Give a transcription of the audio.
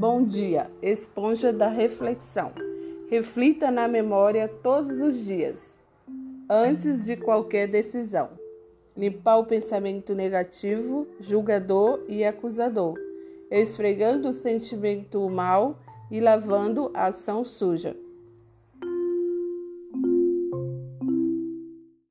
Bom dia, esponja da reflexão. Reflita na memória todos os dias, antes de qualquer decisão. Limpar o pensamento negativo, julgador e acusador, esfregando o sentimento mal e lavando a ação suja.